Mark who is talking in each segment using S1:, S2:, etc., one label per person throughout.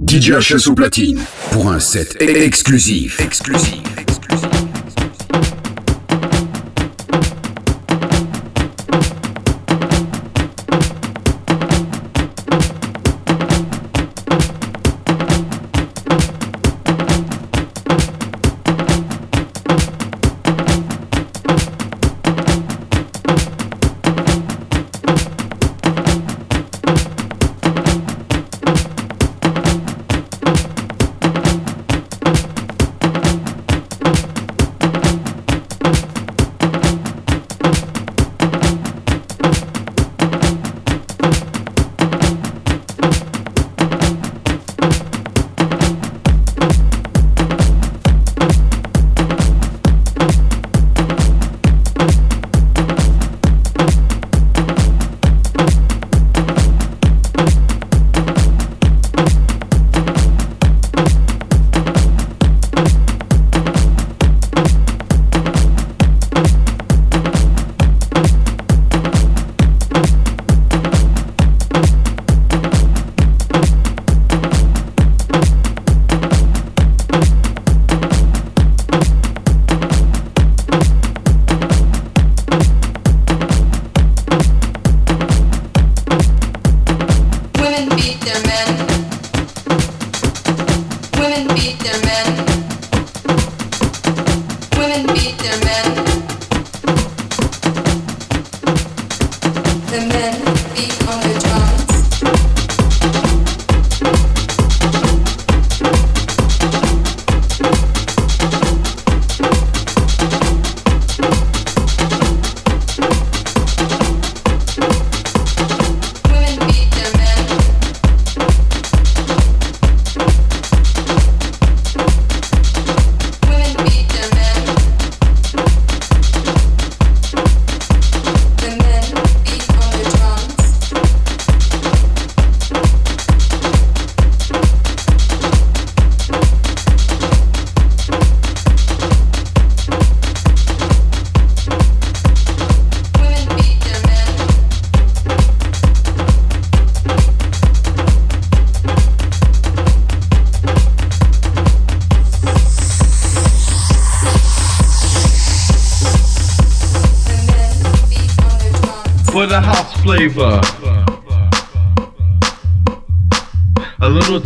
S1: DJ HS au platine pour un set exclusif. Exclusif.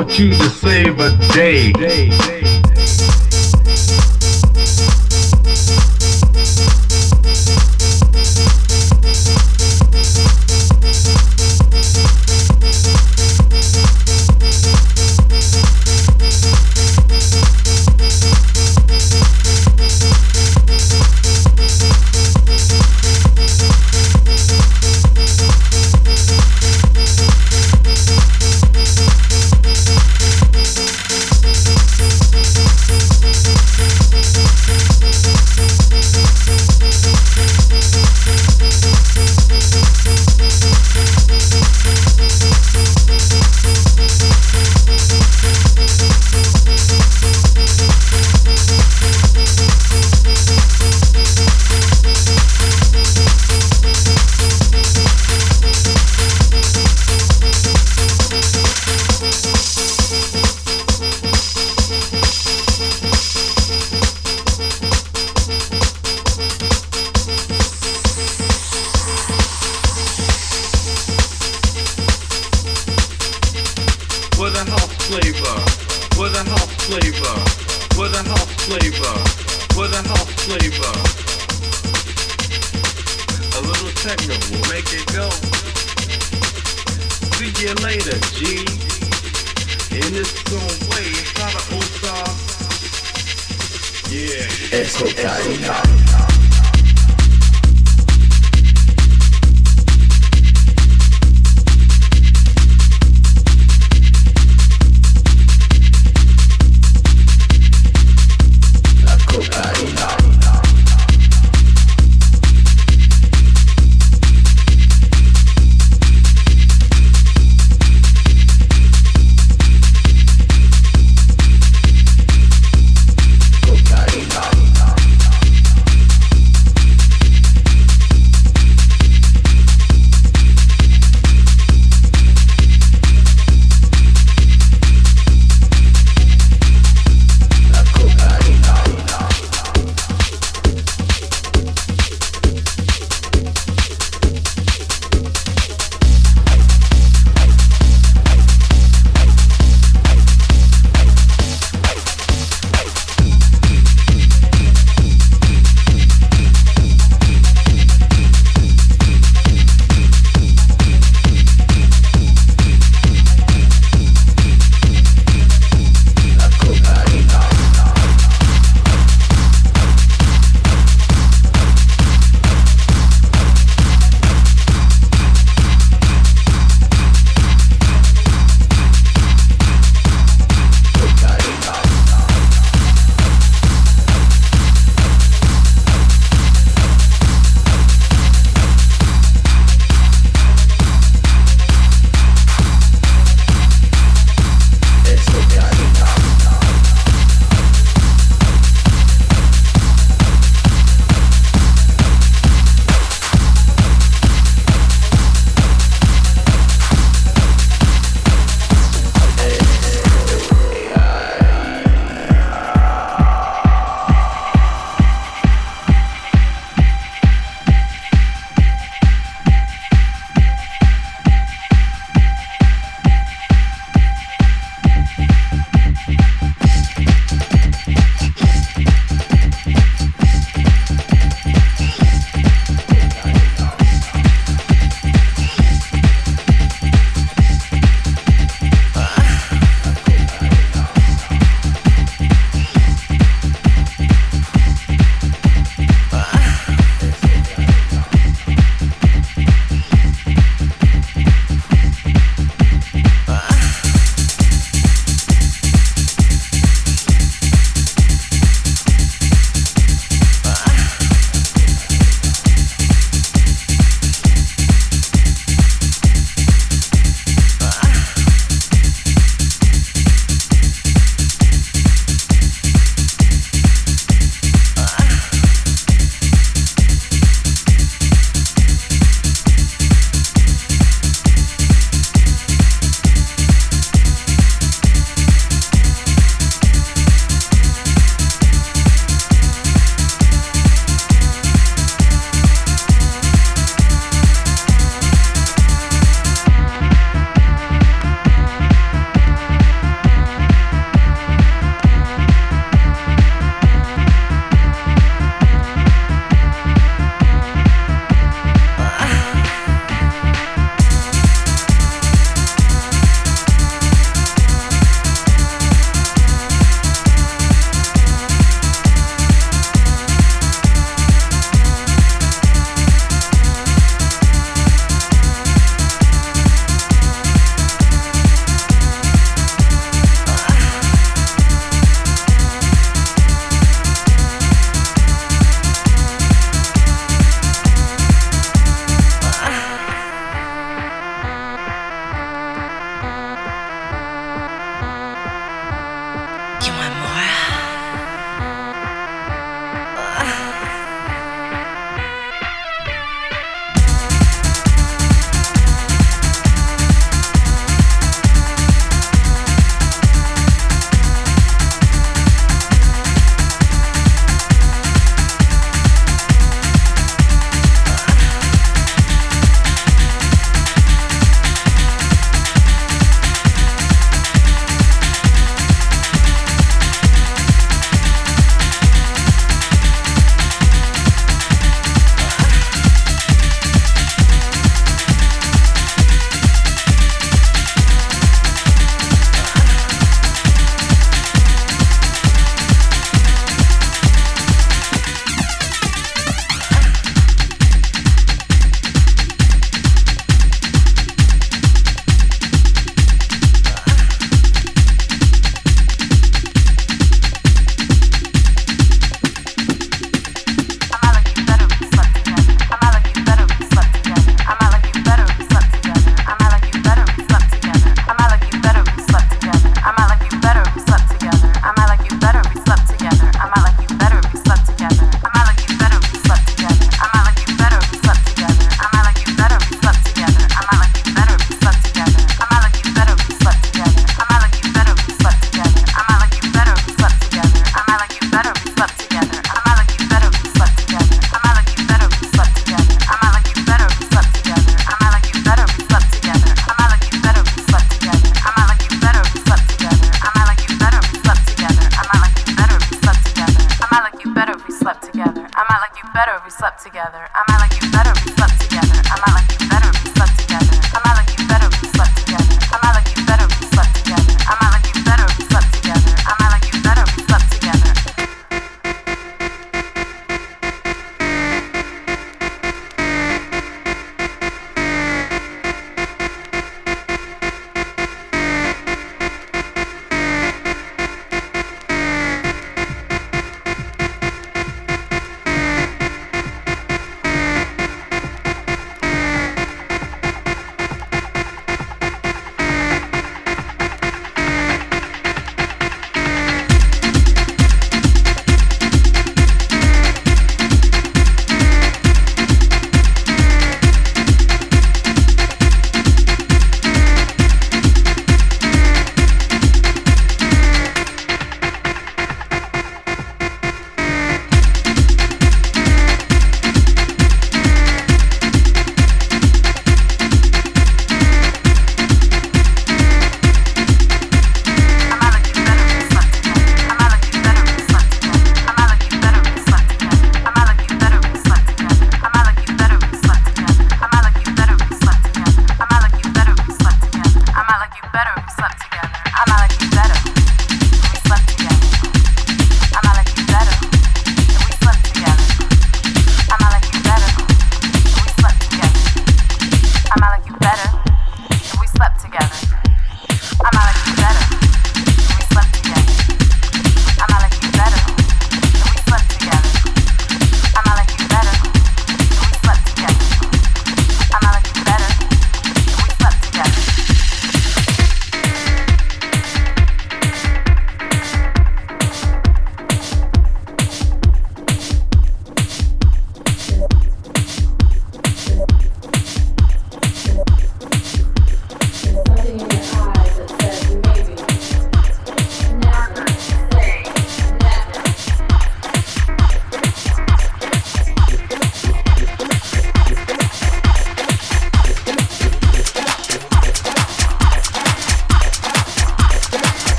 S2: Want you to save a day.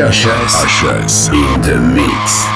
S3: HS. HS. In the mix.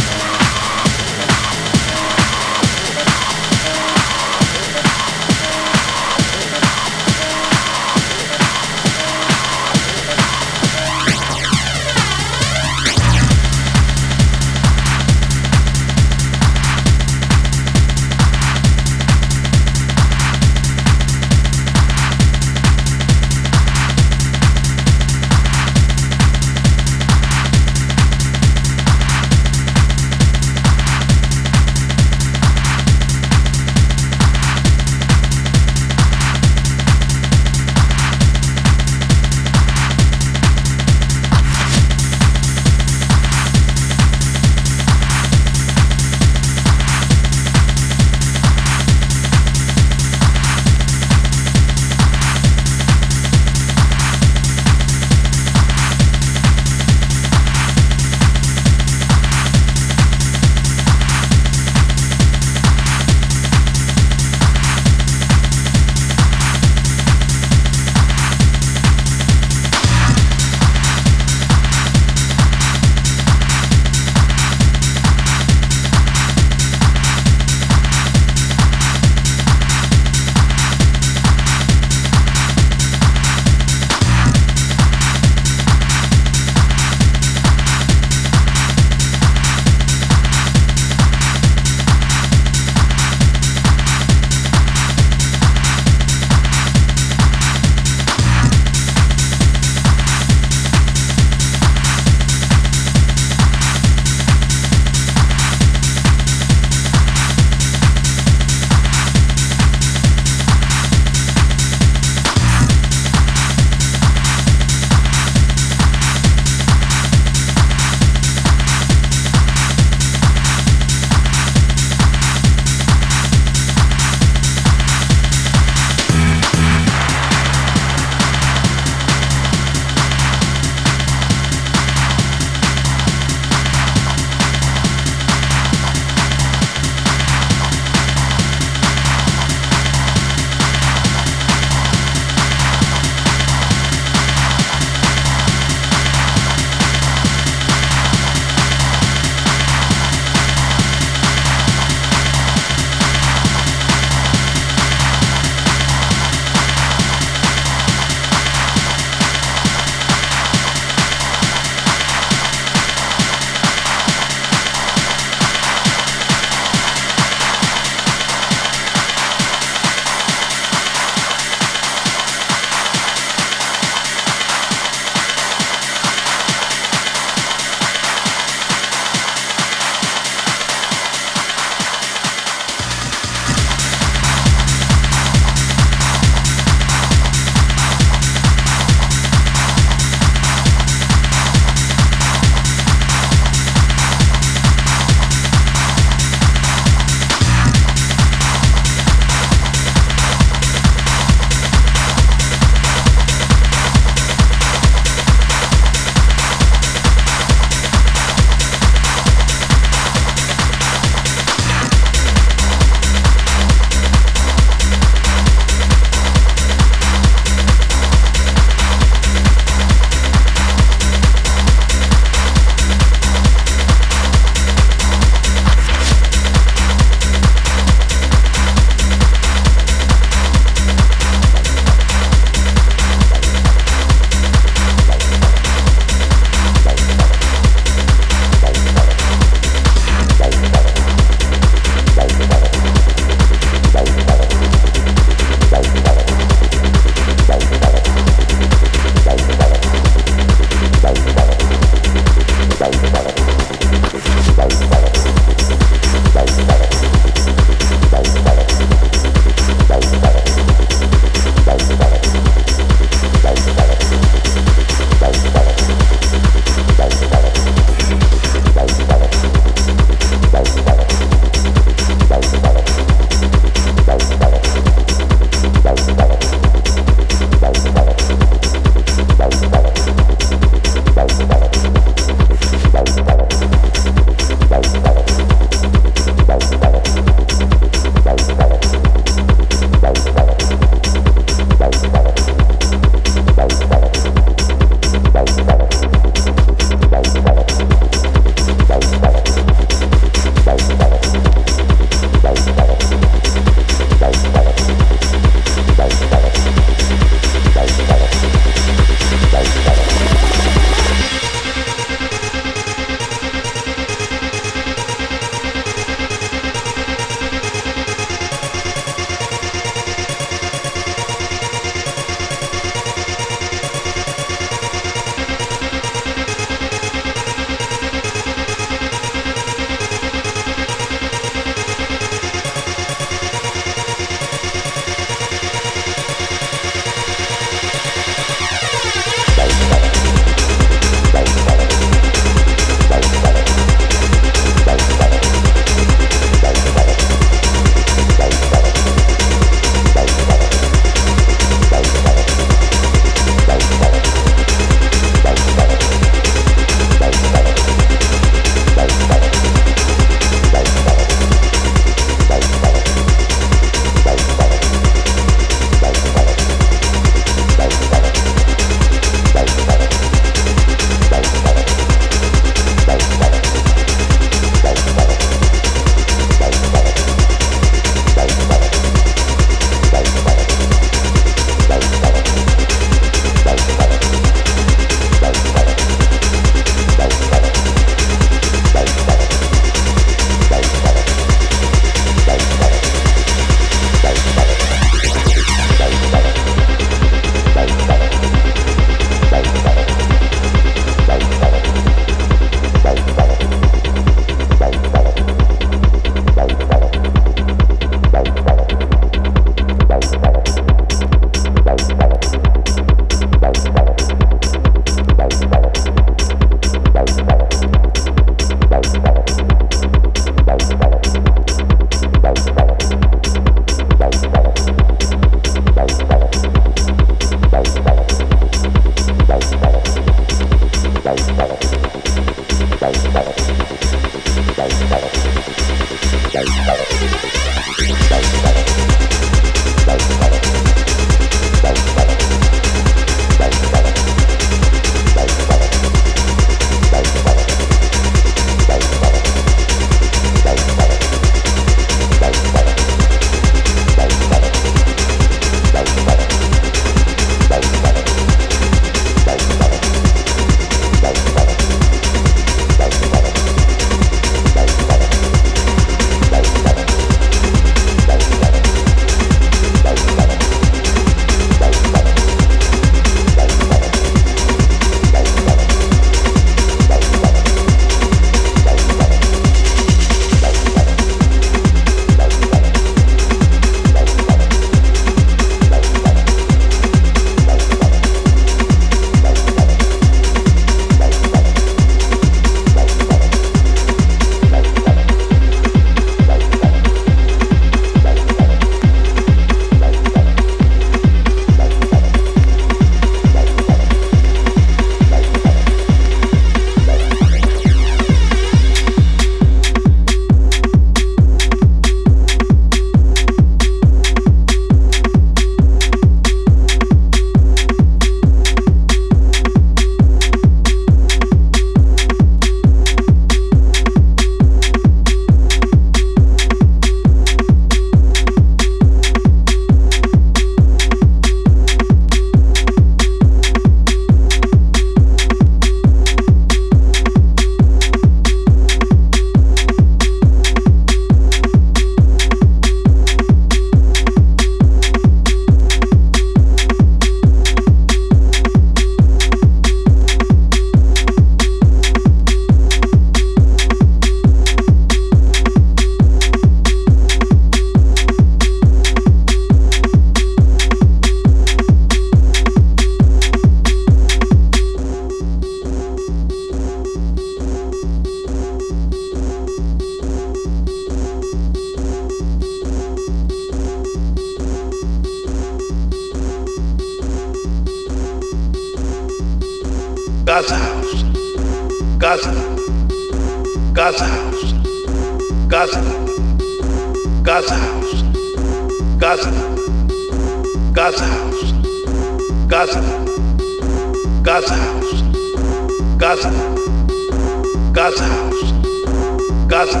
S2: Gaza,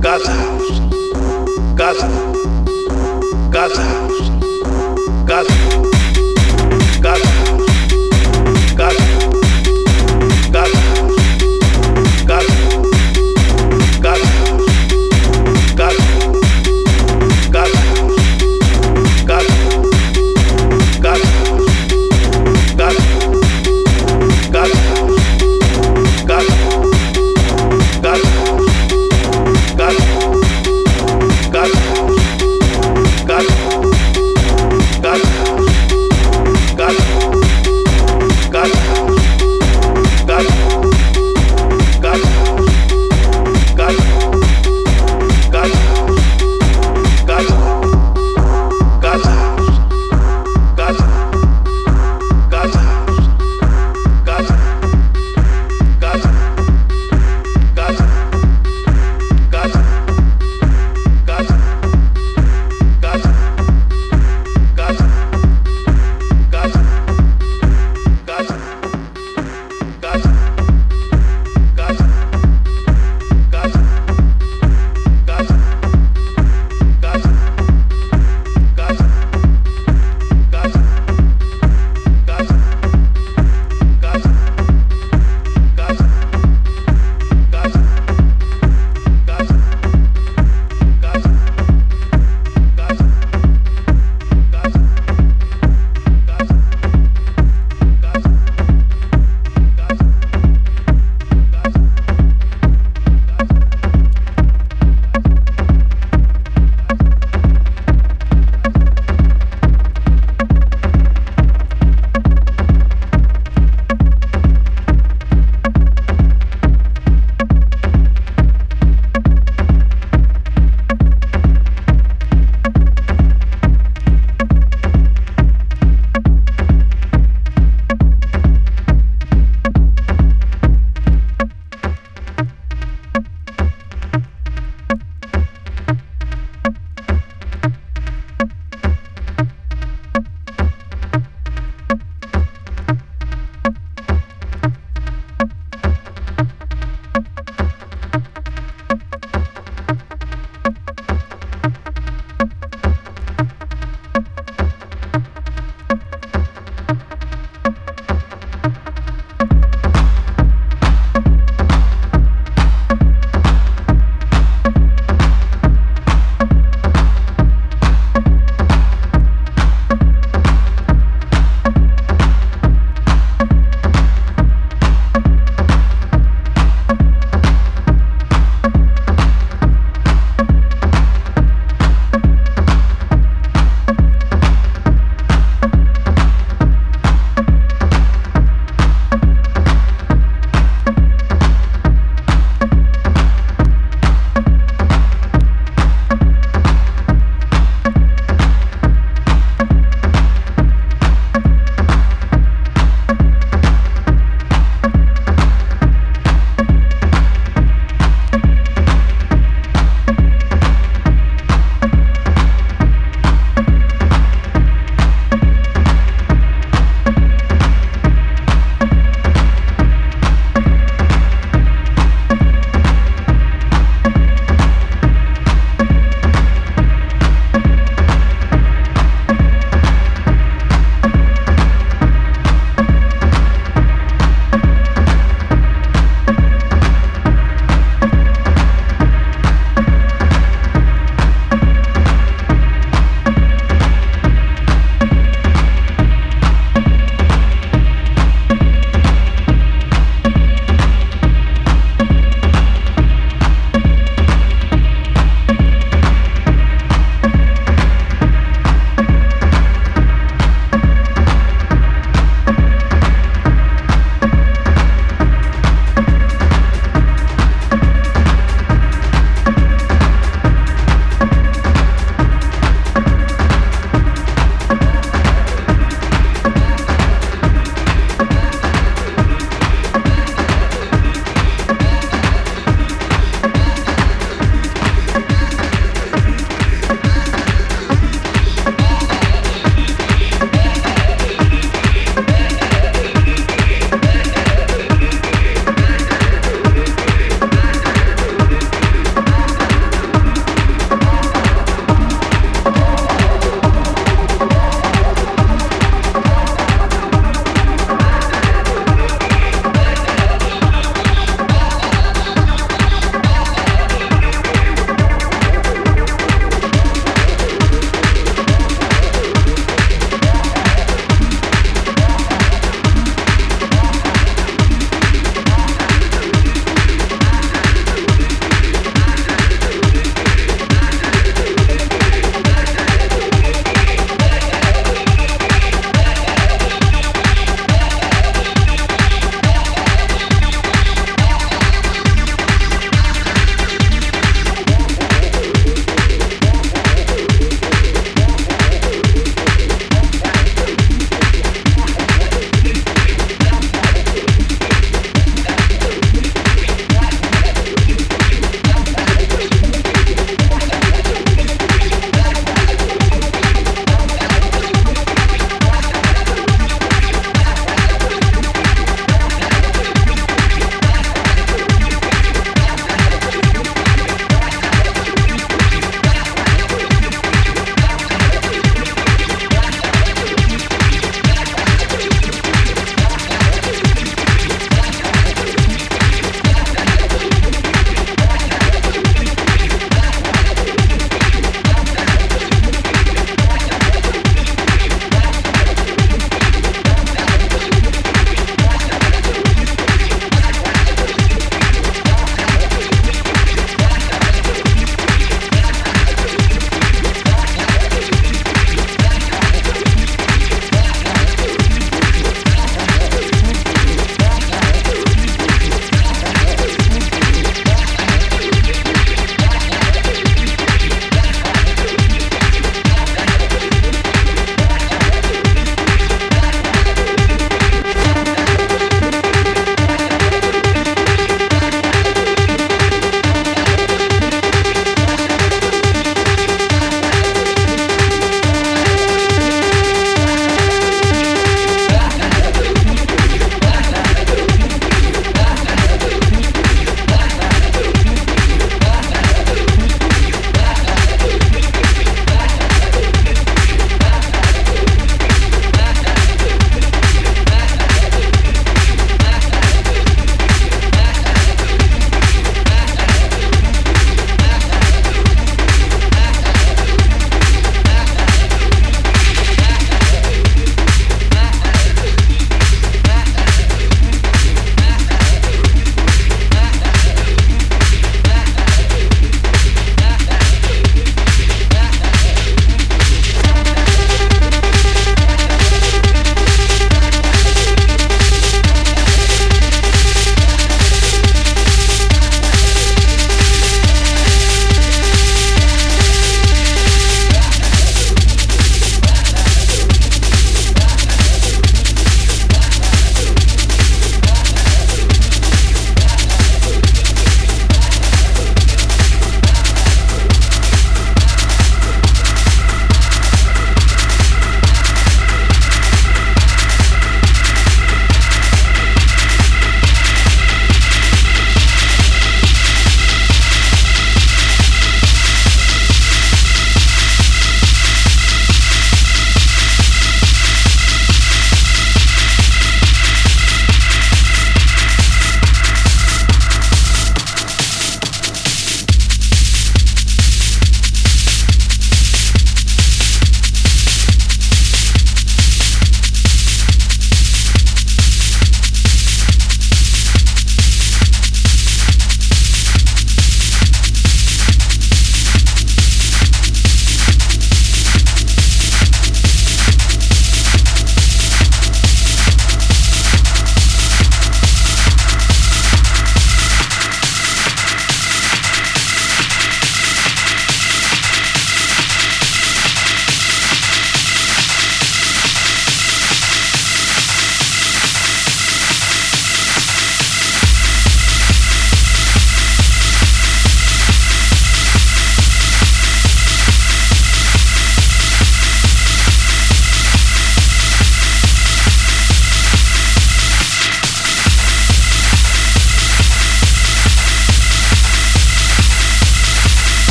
S2: Gaza Gaza, Gaza Gaza.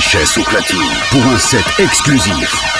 S2: DJ HS au platine pour un set exclusif.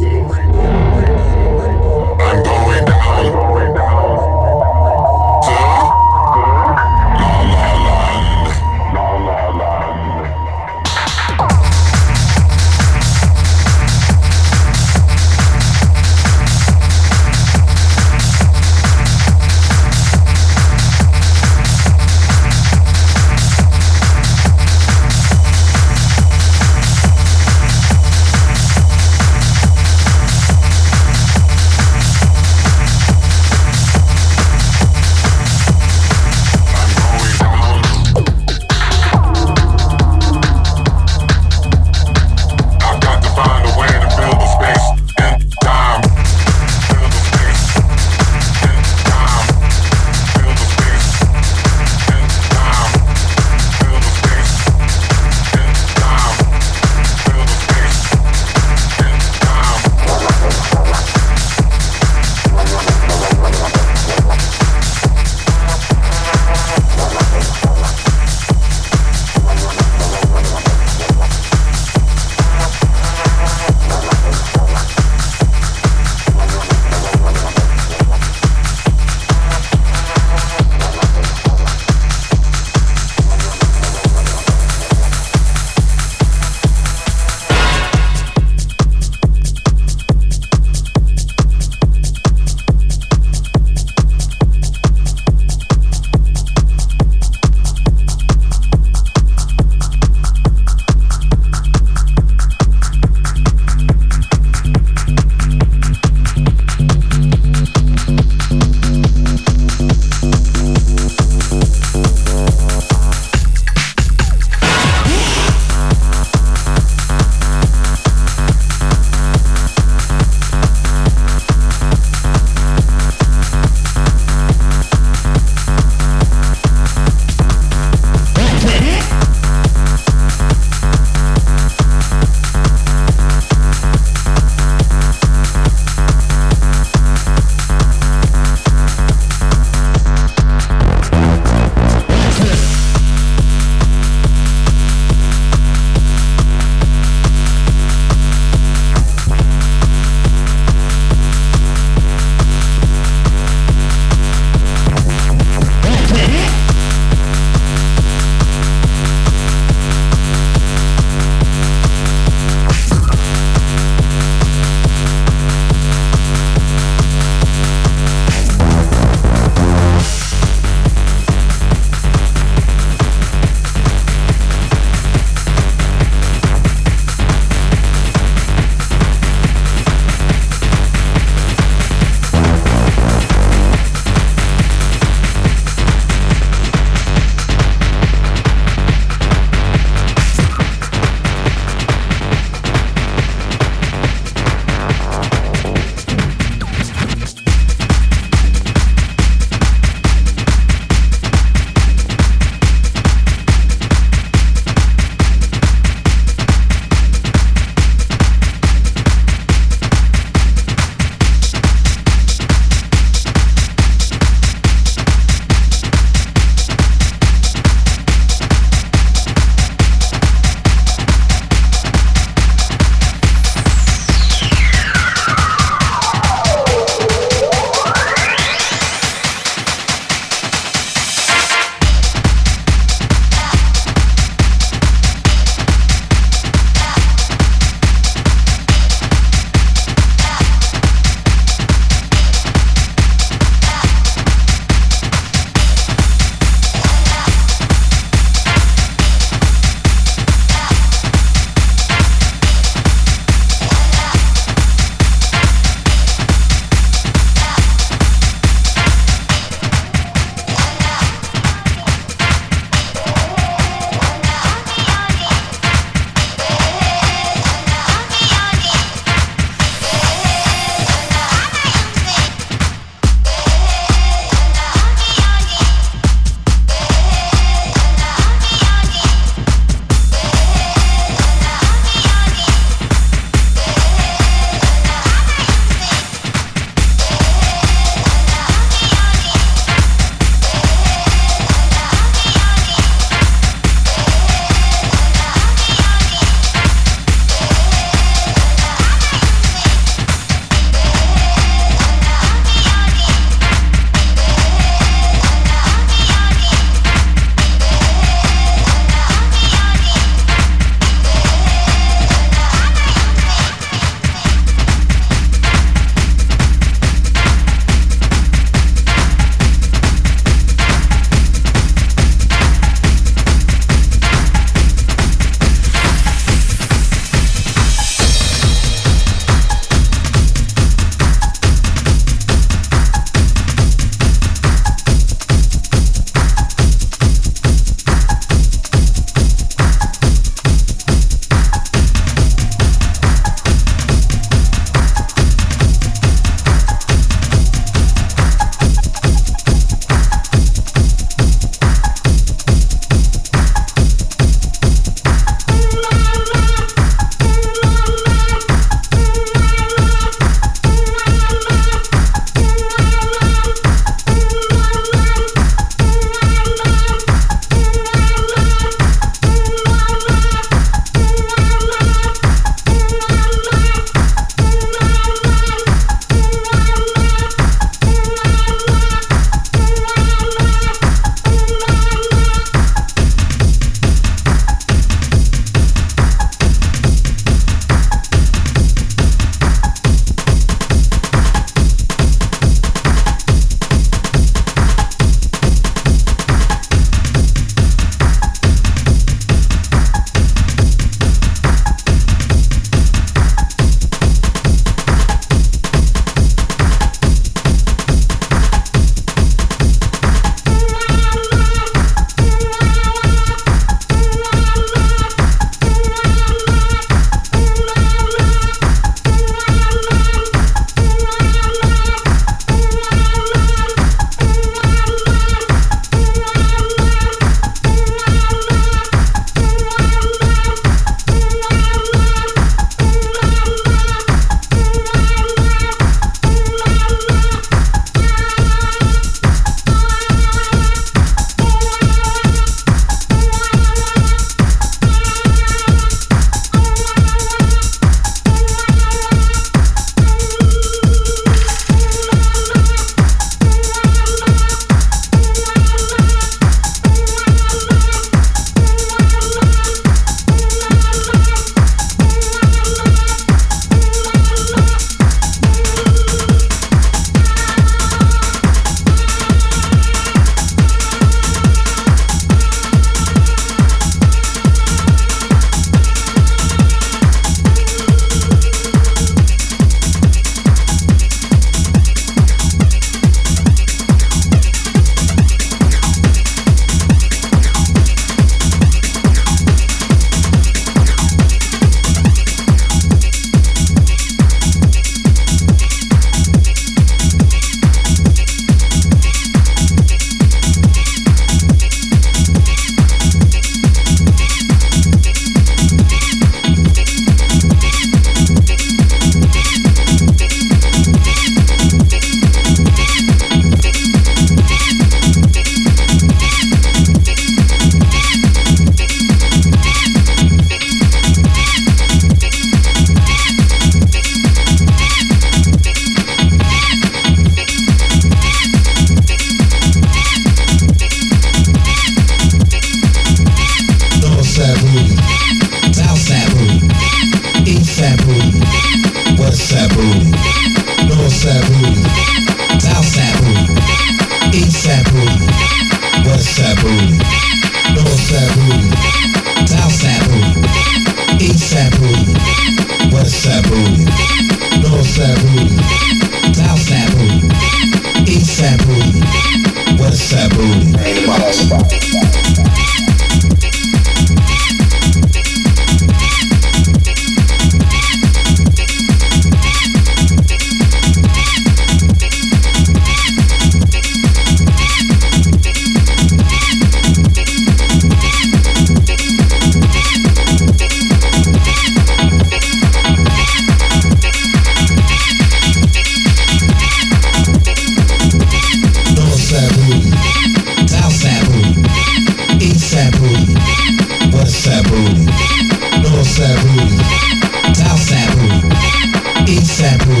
S2: Sabu,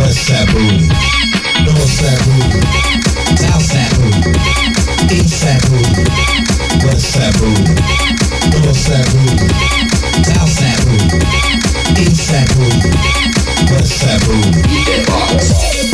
S2: West Sabu, North Sabu, South Sabu, East Sabu, West Sabu, North Sabu, South Sabu, East Sabu, West Sabu.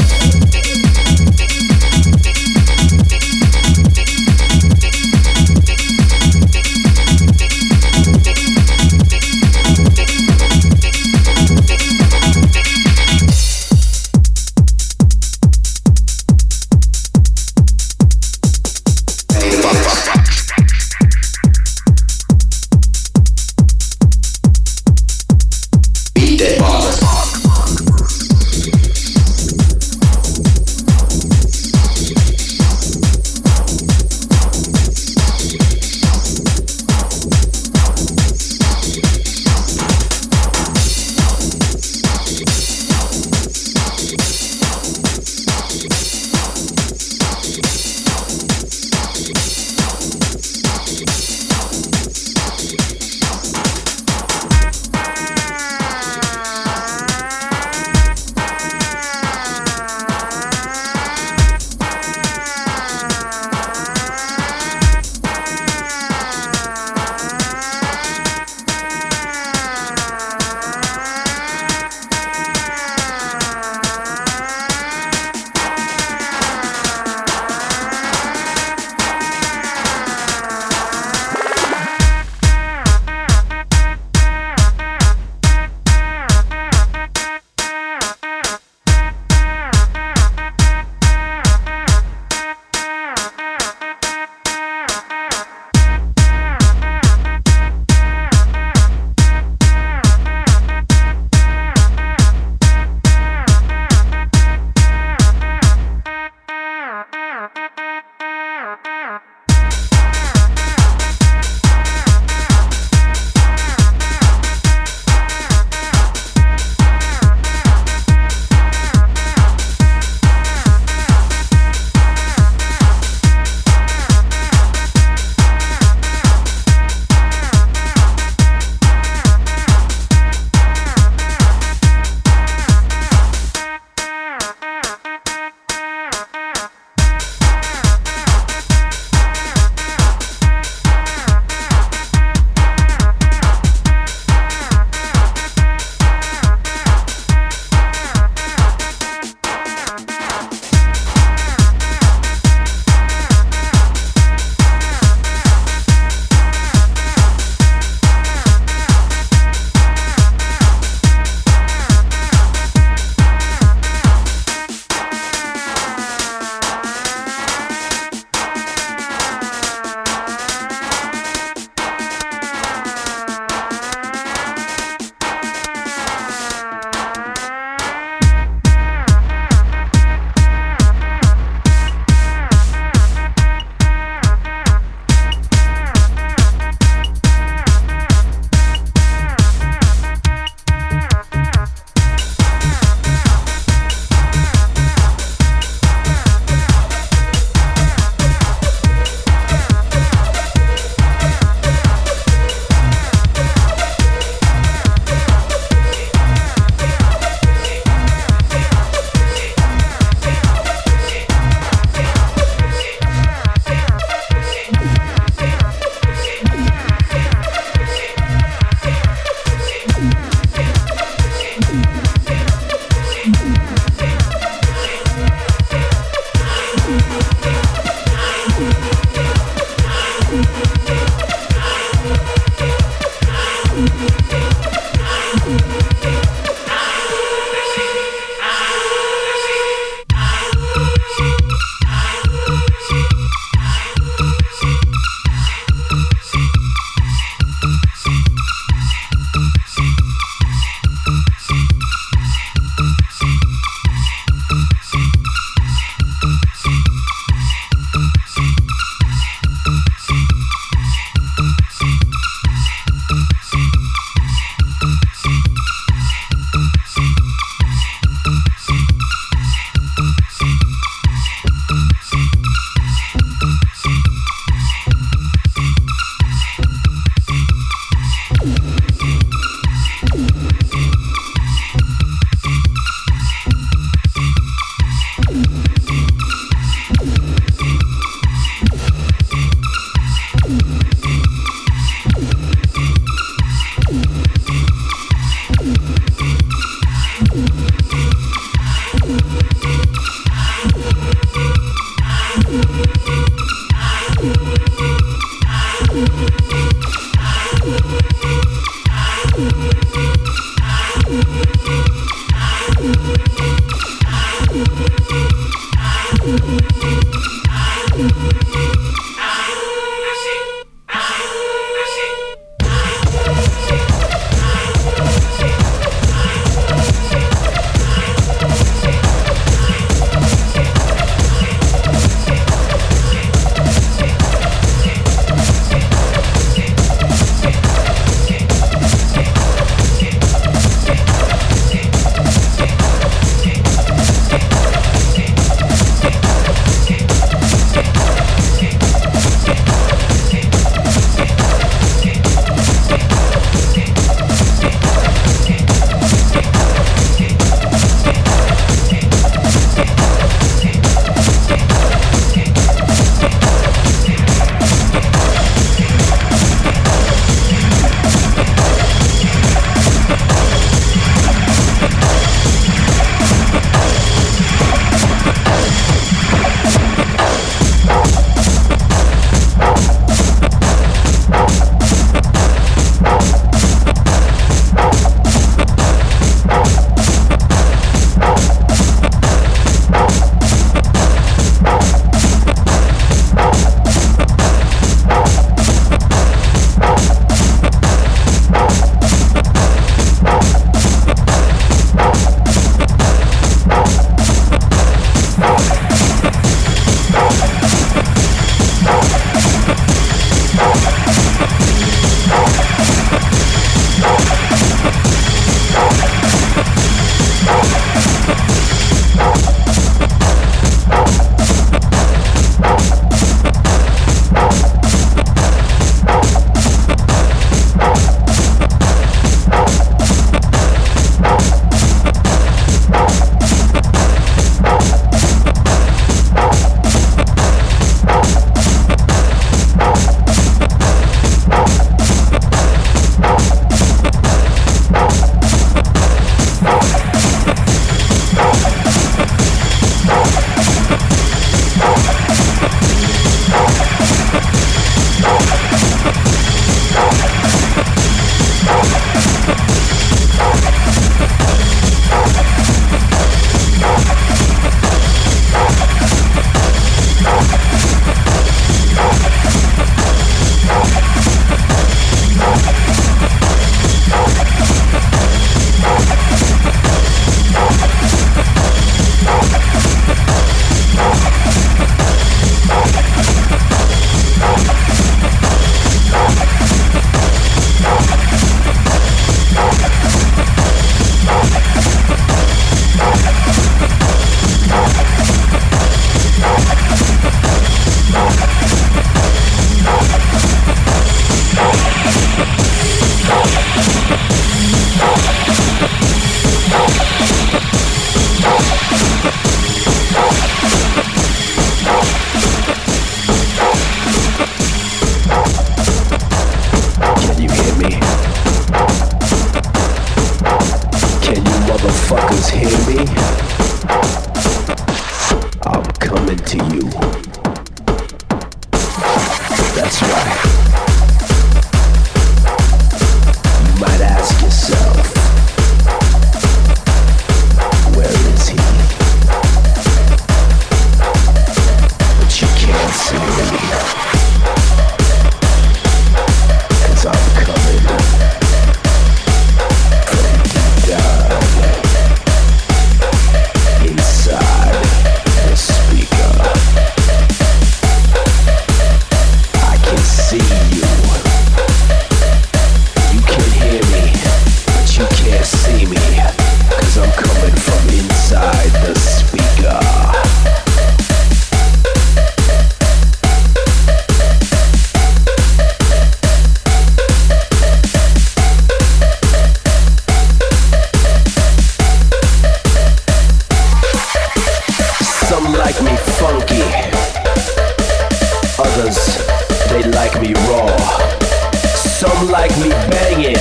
S2: Some like me
S1: banging,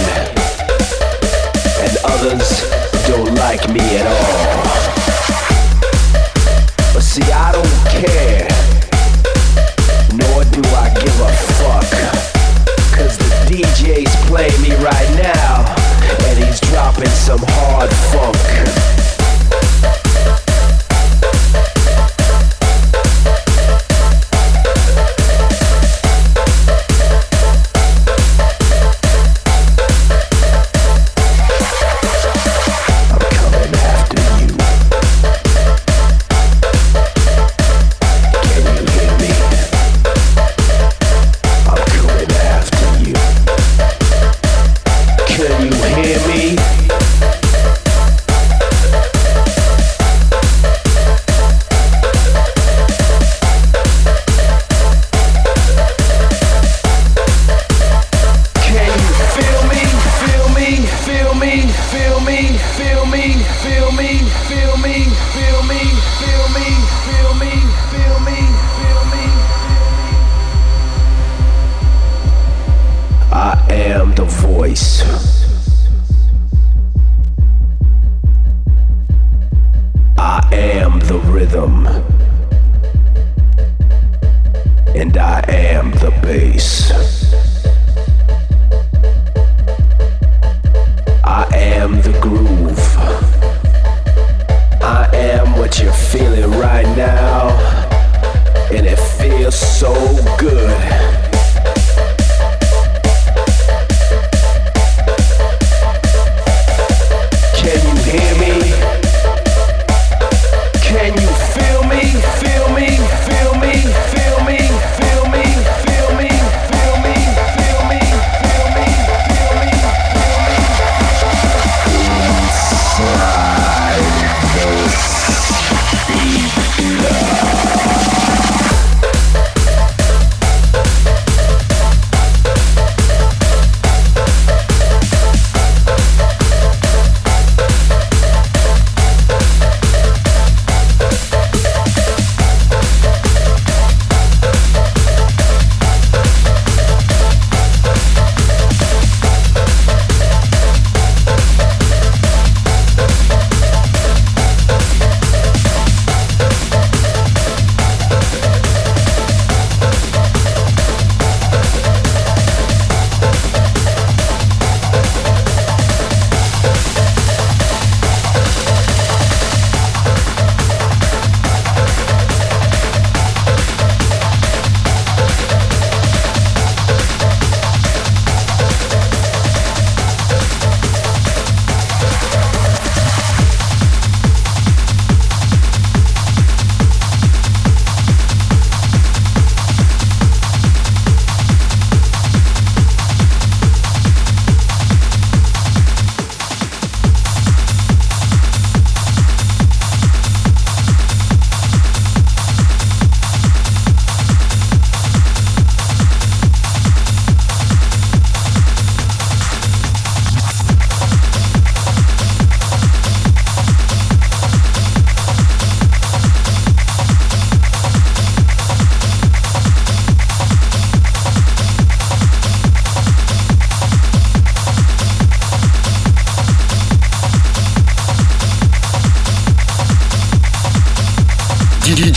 S1: and others don't like me at all.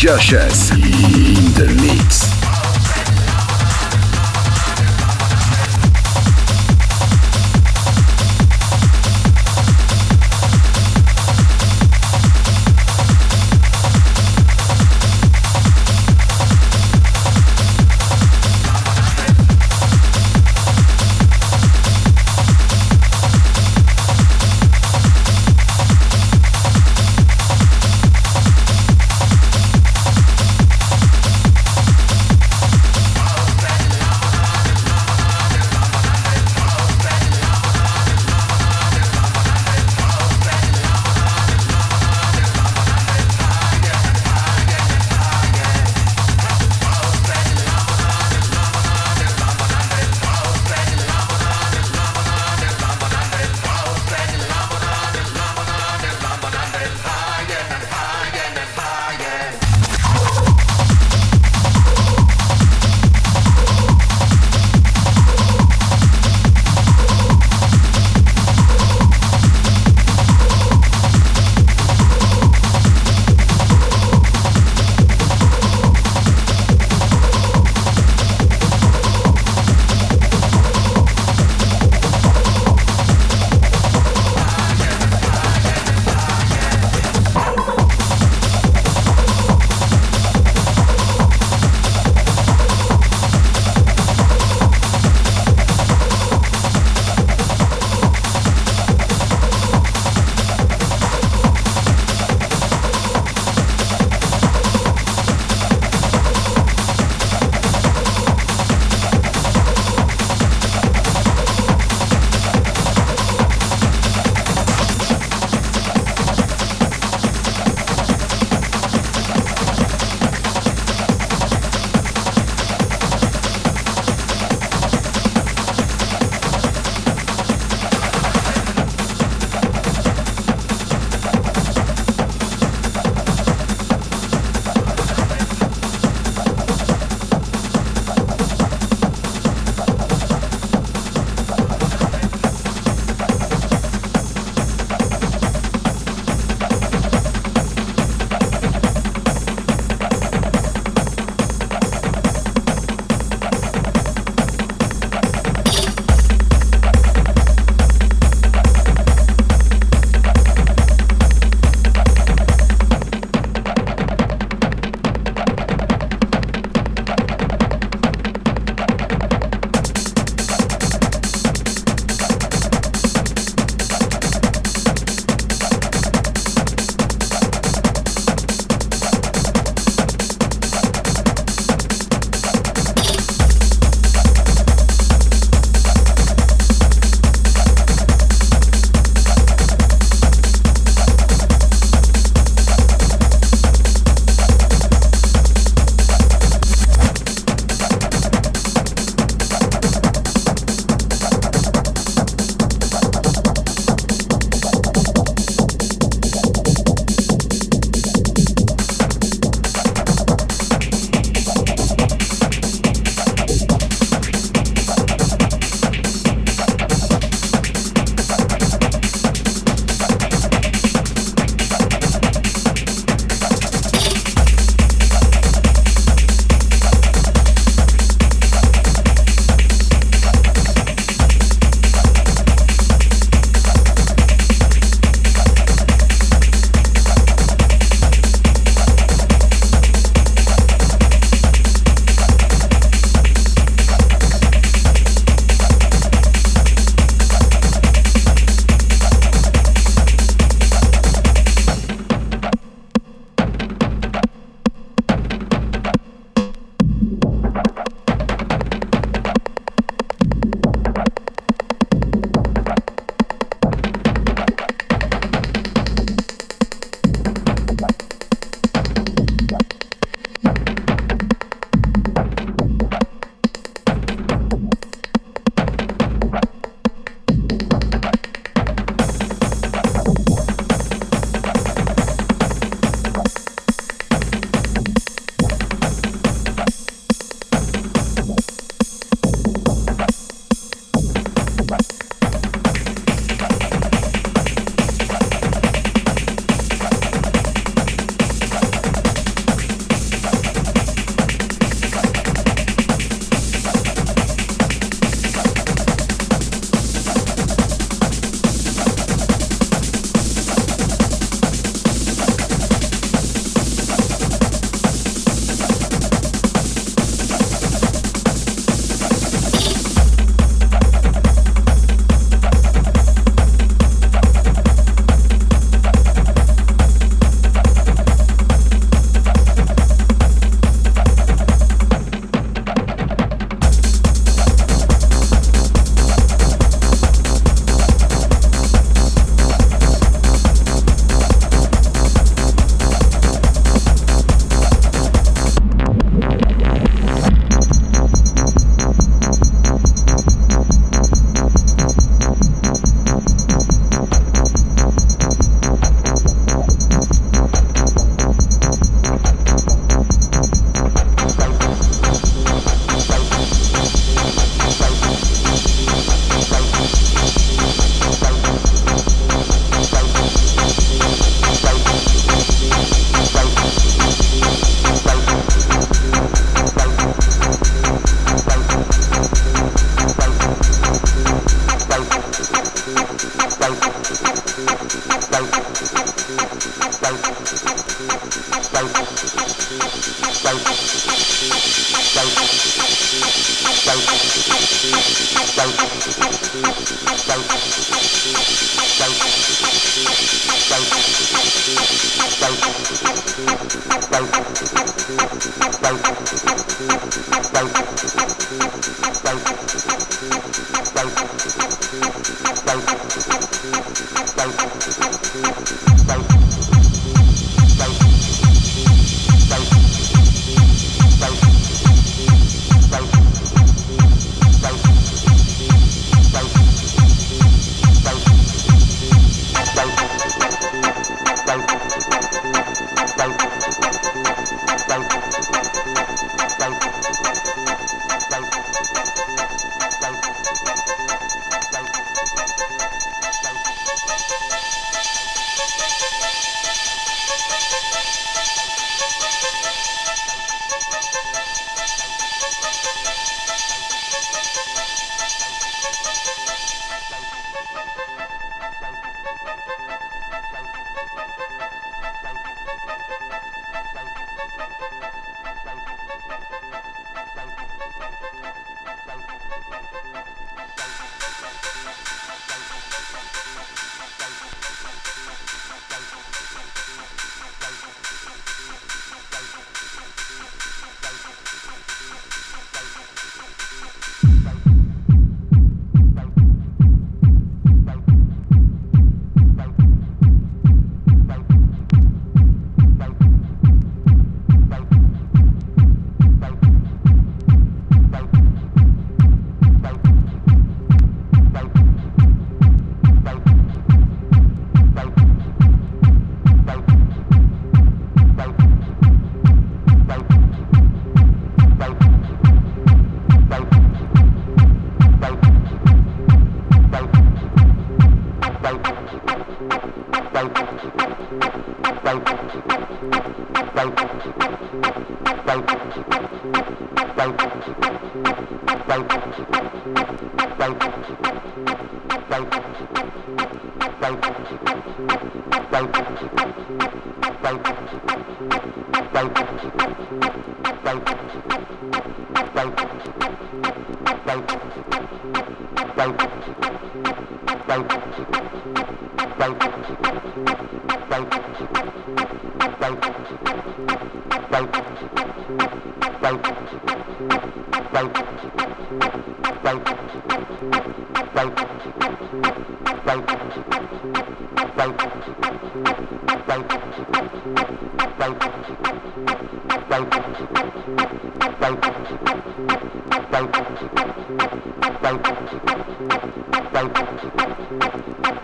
S3: Josh's in the mix.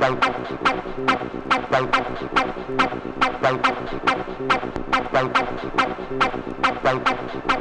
S4: Thank you.